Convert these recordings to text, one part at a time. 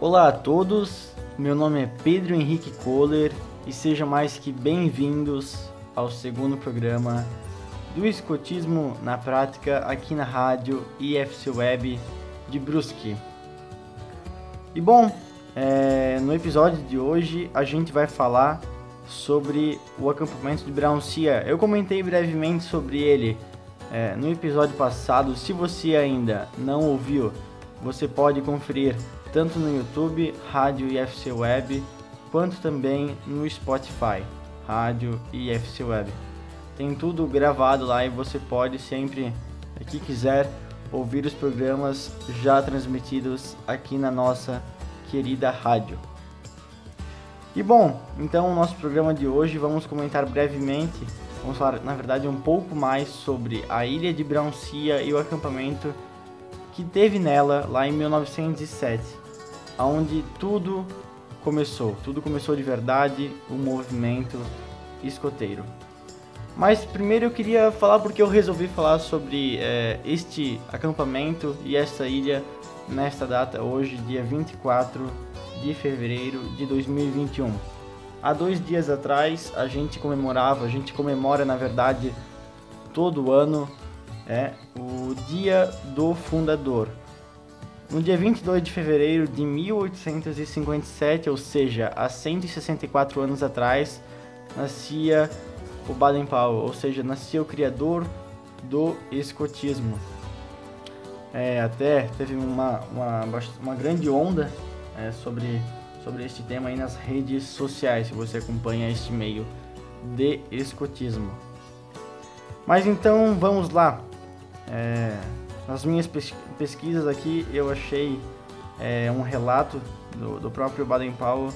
Olá a todos, meu nome é Pedro Henrique Kohler e sejam mais que bem-vindos ao segundo programa do Escotismo na Prática aqui na rádio IFC Web de Brusque. E bom, é, no episódio de hoje a gente vai falar sobre o acampamento de Browncia. Eu comentei brevemente sobre ele é, no episódio passado. Se você ainda não ouviu, você pode conferir tanto no YouTube, Rádio IFC Web, quanto também no Spotify, Rádio IFC Web. Tem tudo gravado lá e você pode sempre que quiser ouvir os programas já transmitidos aqui na nossa querida rádio. E bom, então o nosso programa de hoje vamos comentar brevemente, vamos falar na verdade um pouco mais sobre a ilha de Brauncia e o acampamento que teve nela lá em 1907, onde tudo começou, tudo começou de verdade, o movimento escoteiro. Mas primeiro eu queria falar porque eu resolvi falar sobre é, este acampamento e esta ilha nesta data, hoje, dia 24 de fevereiro de 2021. Há dois dias atrás a gente comemorava, a gente comemora na verdade todo ano é o Dia do Fundador. No dia 22 de fevereiro de 1857, ou seja, há 164 anos atrás, nascia o Baden-Powell, ou seja, nascia o criador do escotismo. É, até teve uma, uma, uma grande onda é, sobre, sobre este tema aí nas redes sociais, se você acompanha este meio de escotismo. Mas então vamos lá. É, nas minhas pesquisas aqui eu achei é, um relato do, do próprio Baden-Powell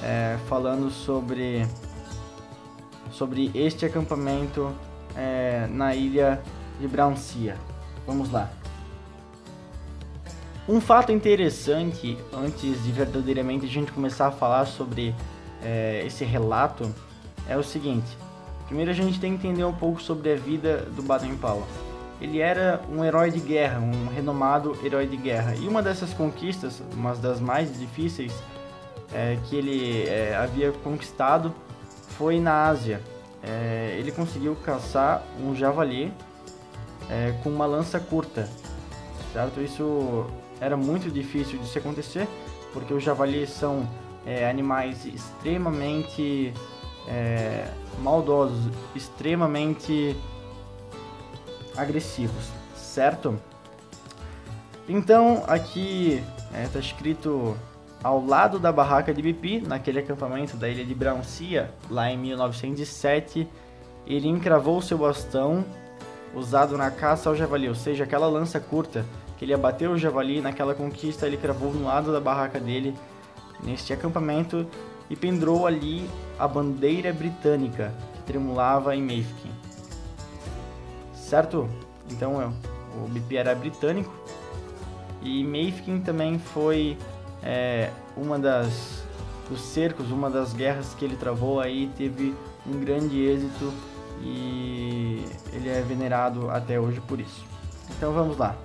é, falando sobre, sobre este acampamento é, na ilha de Browncia. Vamos lá. Um fato interessante, antes de verdadeiramente a gente começar a falar sobre esse relato, é o seguinte. Primeiro a gente tem que entender um pouco sobre a vida do Baden-Powell. Ele era um herói de guerra, um renomado herói de guerra. E uma dessas conquistas, uma das mais difíceis é, que ele é, havia conquistado, foi na Ásia. É, ele conseguiu caçar um javali é, com uma lança curta, certo? Isso era muito difícil de se acontecer, porque os javalis são é, animais extremamente é, maldosos, extremamente agressivos, certo? Então aqui está é, escrito ao lado da barraca de Bipi, naquele acampamento da ilha de Brauncia, lá em 1907, ele encravou seu bastão usado na caça ao javali, ou seja, aquela lança curta que ele abateu o javali naquela conquista, ele cravou no lado da barraca dele, neste acampamento, e pendurou ali a bandeira britânica que tremulava em Mayfield. Certo? Então é, o BP era britânico e Mayfield também foi é, uma das dos cercos, uma das guerras que ele travou aí teve um grande êxito e ele é venerado até hoje por isso. Então vamos lá.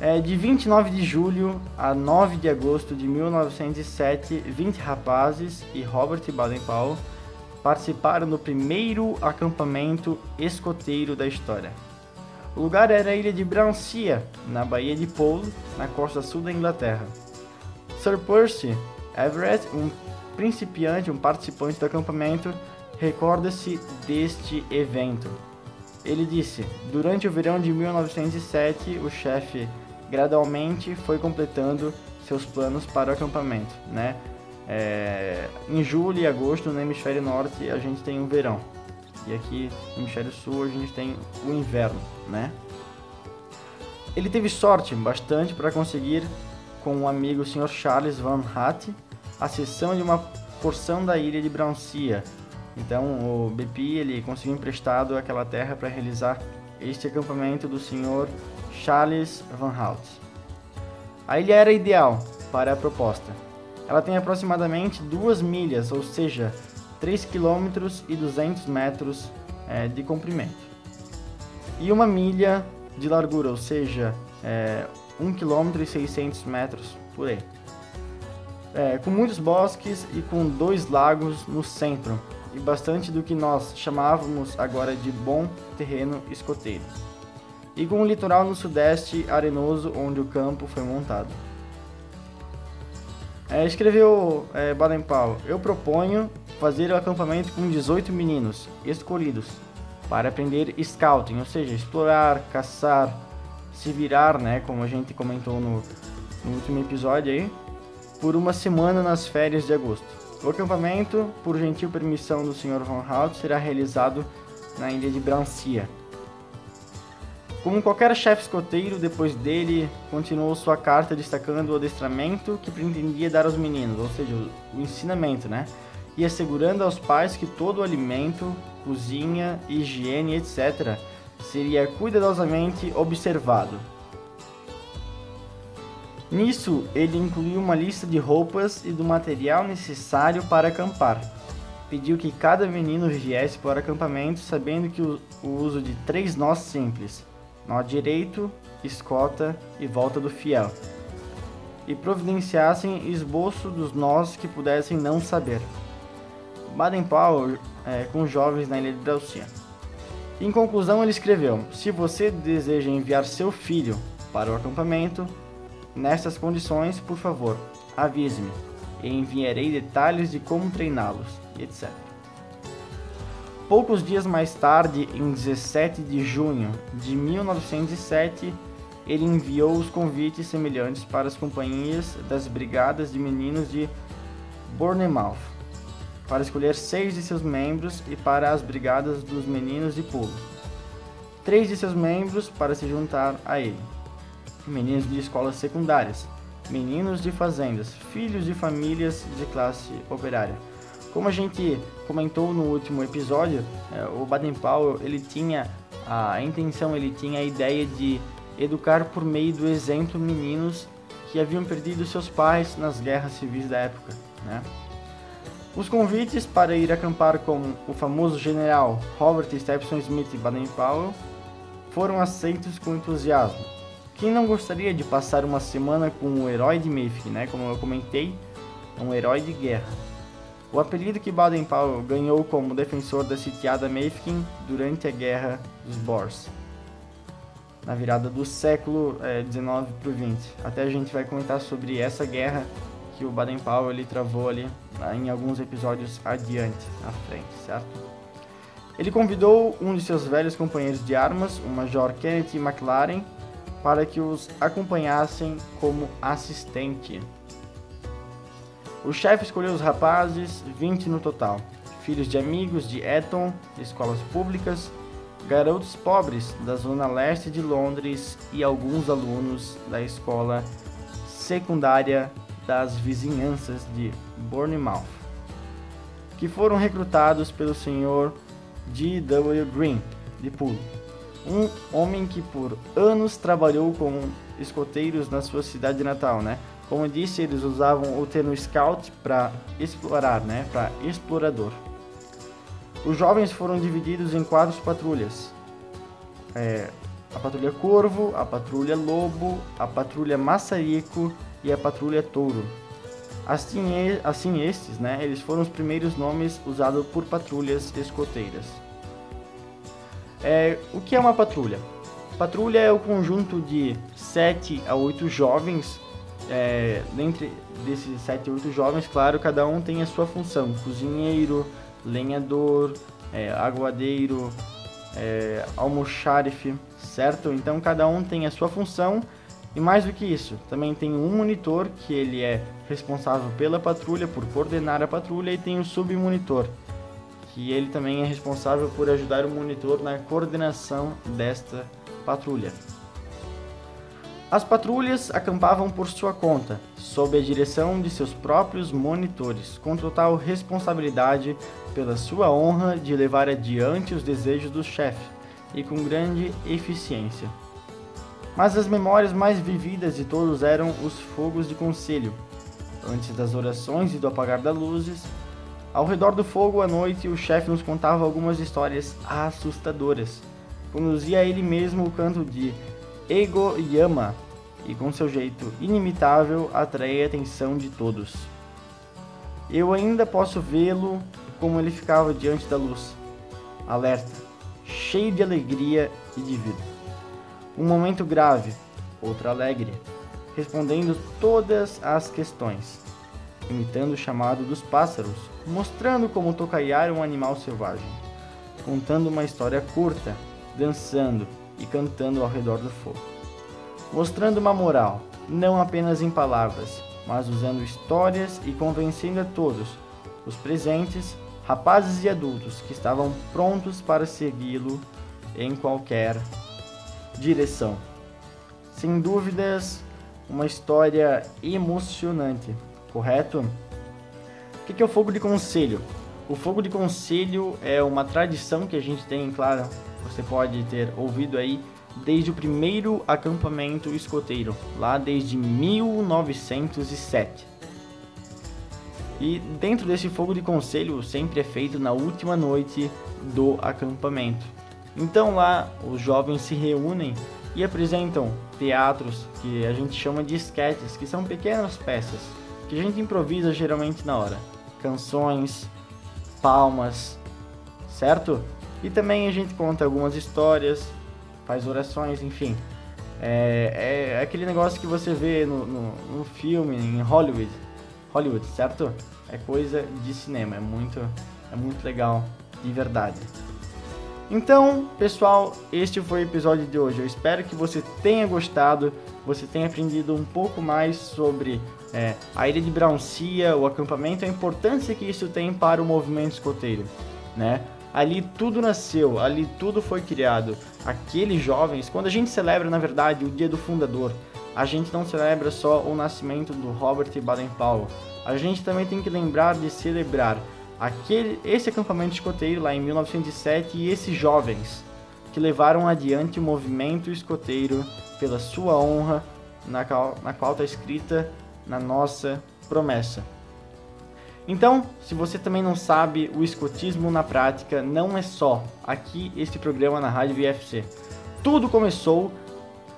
É, de 29 de julho a 9 de agosto de 1907, 20 rapazes e Robert Baden-Powell participaram do primeiro acampamento escoteiro da história. O lugar era a ilha de Browncia, na Baía de Pole, na costa sul da Inglaterra. Sir Percy Everett, um principiante, um participante do acampamento, recorda-se deste evento. Ele disse: Durante o verão de 1907, o chefe gradualmente foi completando seus planos para o acampamento, né? É, em julho e agosto no hemisfério norte a gente tem o verão e aqui no hemisfério sul a gente tem o inverno, né? Ele teve sorte bastante para conseguir com o amigo Sr. Charles Van Hatt a cessão de uma porção da ilha de Browncia. Então o BP ele conseguiu emprestado aquela terra para realizar este acampamento do Sr. Charles Van Hout. A ilha era ideal para a proposta. Ela tem aproximadamente 2 milhas, ou seja, 3 km e 200 metros é, de comprimento. E uma milha de largura, ou seja, é, 1 km e 600 metros por aí. é, com muitos bosques e com dois lagos no centro, e bastante do que nós chamávamos agora de bom terreno escoteiro. E com um litoral no sudeste arenoso onde o campo foi montado. É, escreveu é, Baden-Powell, eu proponho fazer o acampamento com 18 meninos escolhidos para aprender scouting, ou seja, explorar, caçar, se virar, né, como a gente comentou no, no último episódio aí, por uma semana nas férias de agosto. O acampamento, por gentil permissão do Sr. Von Hout, será realizado na ilha de Brancia, como qualquer chefe escoteiro, depois dele continuou sua carta destacando o adestramento que pretendia dar aos meninos, ou seja, o ensinamento, né? E assegurando aos pais que todo o alimento, cozinha, higiene, etc., seria cuidadosamente observado. Nisso, ele incluiu uma lista de roupas e do material necessário para acampar. Pediu que cada menino viesse para o acampamento sabendo que o, o uso de três nós simples nó direito, escota e volta do fiel, e providenciassem esboço dos nós que pudessem não saber. Baden-Powell é, com jovens na ilha de Dalcia. Em conclusão, ele escreveu: Se você deseja enviar seu filho para o acampamento, nestas condições, por favor, avise-me e enviarei detalhes de como treiná-los, etc. Poucos dias mais tarde, em 17 de junho de 1907, ele enviou os convites semelhantes para as companhias das Brigadas de Meninos de Bournemouth, para escolher seis de seus membros e para as Brigadas dos Meninos de Pulo. Três de seus membros para se juntar a ele. Meninos de escolas secundárias, meninos de fazendas, filhos de famílias de classe operária como a gente comentou no último episódio, é, o Baden-Powell ele tinha a intenção, ele tinha a ideia de educar por meio do exemplo meninos que haviam perdido seus pais nas guerras civis da época. Né? Os convites para ir acampar com o famoso general Robert Stephenson Smith Baden-Powell foram aceitos com entusiasmo. Quem não gostaria de passar uma semana com o herói de Mayfield, né? Como eu comentei, um herói de guerra. O apelido que Baden-Powell ganhou como defensor da sitiada Mafeking durante a Guerra dos Boers, na virada do século XIX para o XX. Até a gente vai comentar sobre essa guerra que o Baden-Powell ele travou ali né, em alguns episódios adiante, à frente, certo? Ele convidou um de seus velhos companheiros de armas, o Major Kenneth McLaren, para que os acompanhassem como assistente. O chefe escolheu os rapazes, 20 no total, filhos de amigos de Eton, escolas públicas, garotos pobres da zona leste de Londres e alguns alunos da escola secundária das vizinhanças de Bournemouth, que foram recrutados pelo senhor G. W. Green de Poole, um homem que por anos trabalhou com escoteiros na sua cidade natal, né? Como disse, eles usavam o termo scout para explorar, né, para explorador. Os jovens foram divididos em quatro patrulhas. É, a patrulha Corvo, a patrulha Lobo, a patrulha Maçarico e a patrulha Touro. Assim, assim estes, né, eles foram os primeiros nomes usados por patrulhas escoteiras. É, o que é uma patrulha? Patrulha é o conjunto de 7 a 8 jovens é, dentre desses 7, 8 jovens, claro, cada um tem a sua função: cozinheiro, lenhador, é, aguadeiro, é, almoxarife, certo? Então cada um tem a sua função. E mais do que isso, também tem um monitor que ele é responsável pela patrulha, por coordenar a patrulha e tem o submonitor que ele também é responsável por ajudar o monitor na coordenação desta patrulha. As patrulhas acampavam por sua conta, sob a direção de seus próprios monitores, com total responsabilidade pela sua honra de levar adiante os desejos do chefe e com grande eficiência. Mas as memórias mais vividas de todos eram os fogos de conselho, antes das orações e do apagar das luzes. Ao redor do fogo à noite, o chefe nos contava algumas histórias assustadoras. Conduzia ele mesmo o canto de Ego Yama e com seu jeito inimitável atraía a atenção de todos. Eu ainda posso vê-lo como ele ficava diante da luz, alerta, cheio de alegria e de vida. Um momento grave, outro alegre, respondendo todas as questões, imitando o chamado dos pássaros, mostrando como tocaiar um animal selvagem, contando uma história curta, dançando e cantando ao redor do fogo, mostrando uma moral, não apenas em palavras, mas usando histórias e convencendo a todos, os presentes, rapazes e adultos, que estavam prontos para segui-lo em qualquer direção. Sem dúvidas, uma história emocionante, correto? O que é o fogo de conselho? O fogo de conselho é uma tradição que a gente tem, claro, você pode ter ouvido aí desde o primeiro acampamento escoteiro, lá desde 1907. E dentro desse fogo de conselho sempre é feito na última noite do acampamento. Então lá os jovens se reúnem e apresentam teatros que a gente chama de sketches, que são pequenas peças que a gente improvisa geralmente na hora. Canções, palmas, certo? E também a gente conta algumas histórias, faz orações, enfim. É, é aquele negócio que você vê no, no, no, filme, em Hollywood. Hollywood, certo? É coisa de cinema, é muito, é muito legal, de verdade. Então, pessoal, este foi o episódio de hoje. Eu espero que você tenha gostado, você tenha aprendido um pouco mais sobre é, a ilha de Brauncia, o acampamento, a importância que isso tem para o movimento escoteiro, né? Ali tudo nasceu, ali tudo foi criado. Aqueles jovens, quando a gente celebra, na verdade, o dia do fundador, a gente não celebra só o nascimento do Robert Baden-Powell. A gente também tem que lembrar de celebrar aquele, esse acampamento escoteiro lá em 1907 e esses jovens que levaram adiante o movimento escoteiro pela sua honra, na qual está escrita na nossa promessa. Então, se você também não sabe, o escotismo na prática não é só aqui este programa na Rádio VFC. Tudo começou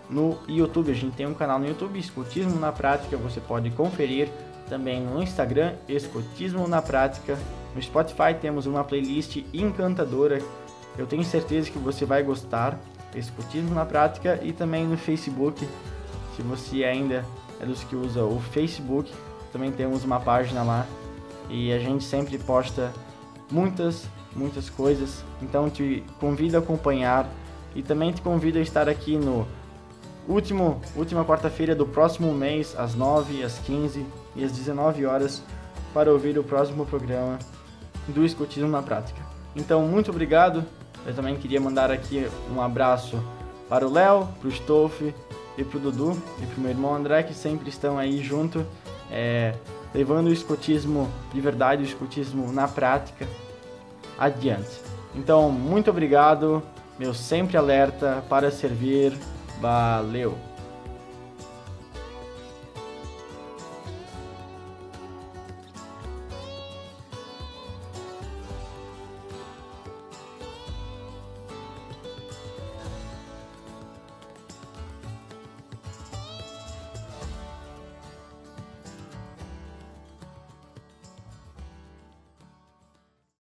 no YouTube. A gente tem um canal no YouTube, Escotismo na Prática, você pode conferir também no Instagram, Escotismo na Prática. No Spotify temos uma playlist encantadora. Eu tenho certeza que você vai gostar. Escotismo na Prática e também no Facebook. Se você ainda é dos que usa o Facebook, também temos uma página lá e a gente sempre posta muitas, muitas coisas. Então te convido a acompanhar e também te convido a estar aqui no último última quarta-feira do próximo mês, às 9, às 15 e às 19 horas, para ouvir o próximo programa do Escutismo na Prática. Então, muito obrigado. Eu também queria mandar aqui um abraço para o Léo, para o Stolf e para o Dudu e para o meu irmão André, que sempre estão aí junto. É, levando o escotismo de verdade, o escotismo na prática adiante. Então, muito obrigado, meu sempre alerta para servir. Valeu!